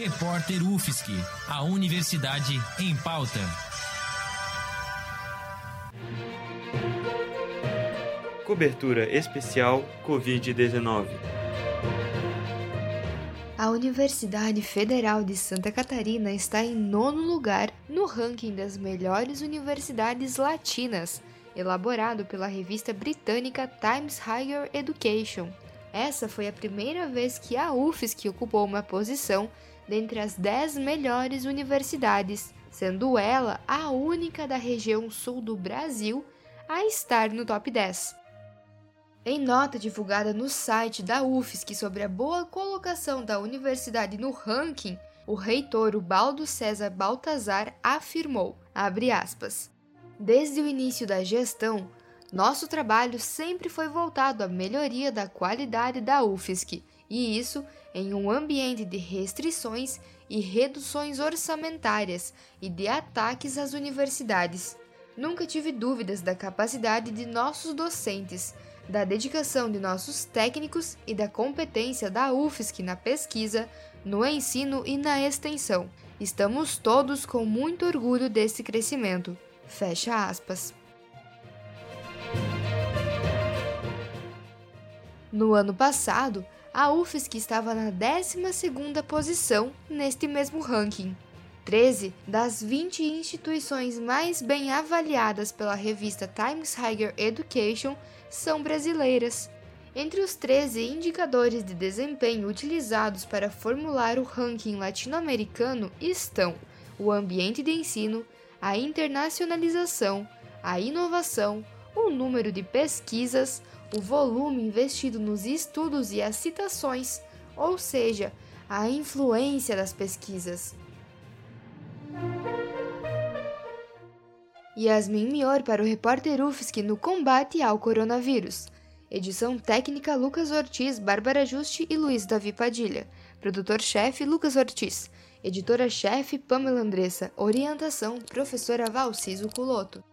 Repórter UFSC, a Universidade em Pauta. Cobertura especial Covid-19. A Universidade Federal de Santa Catarina está em nono lugar no ranking das melhores universidades latinas, elaborado pela revista britânica Times Higher Education. Essa foi a primeira vez que a UFSC ocupou uma posição dentre as 10 melhores universidades, sendo ela a única da região sul do Brasil a estar no top 10. Em nota divulgada no site da UFSC sobre a boa colocação da universidade no ranking, o reitor Ubaldo César Baltazar afirmou, aspas, Desde o início da gestão, nosso trabalho sempre foi voltado à melhoria da qualidade da UFSC, e isso em um ambiente de restrições e reduções orçamentárias e de ataques às universidades. Nunca tive dúvidas da capacidade de nossos docentes, da dedicação de nossos técnicos e da competência da UFSC na pesquisa, no ensino e na extensão. Estamos todos com muito orgulho desse crescimento. Fecha aspas. No ano passado, a UFSC estava na 12ª posição neste mesmo ranking. 13 das 20 instituições mais bem avaliadas pela revista Times Higher Education são brasileiras. Entre os 13 indicadores de desempenho utilizados para formular o ranking latino-americano estão o ambiente de ensino, a internacionalização, a inovação, o número de pesquisas, o volume investido nos estudos e as citações, ou seja, a influência das pesquisas. Yasmin Mior para o repórter UFSC no combate ao coronavírus. Edição técnica Lucas Ortiz, Bárbara Juste e Luiz Davi Padilha. Produtor-chefe Lucas Ortiz. Editora-chefe Pamela Andressa. Orientação Professora Valciso Culoto.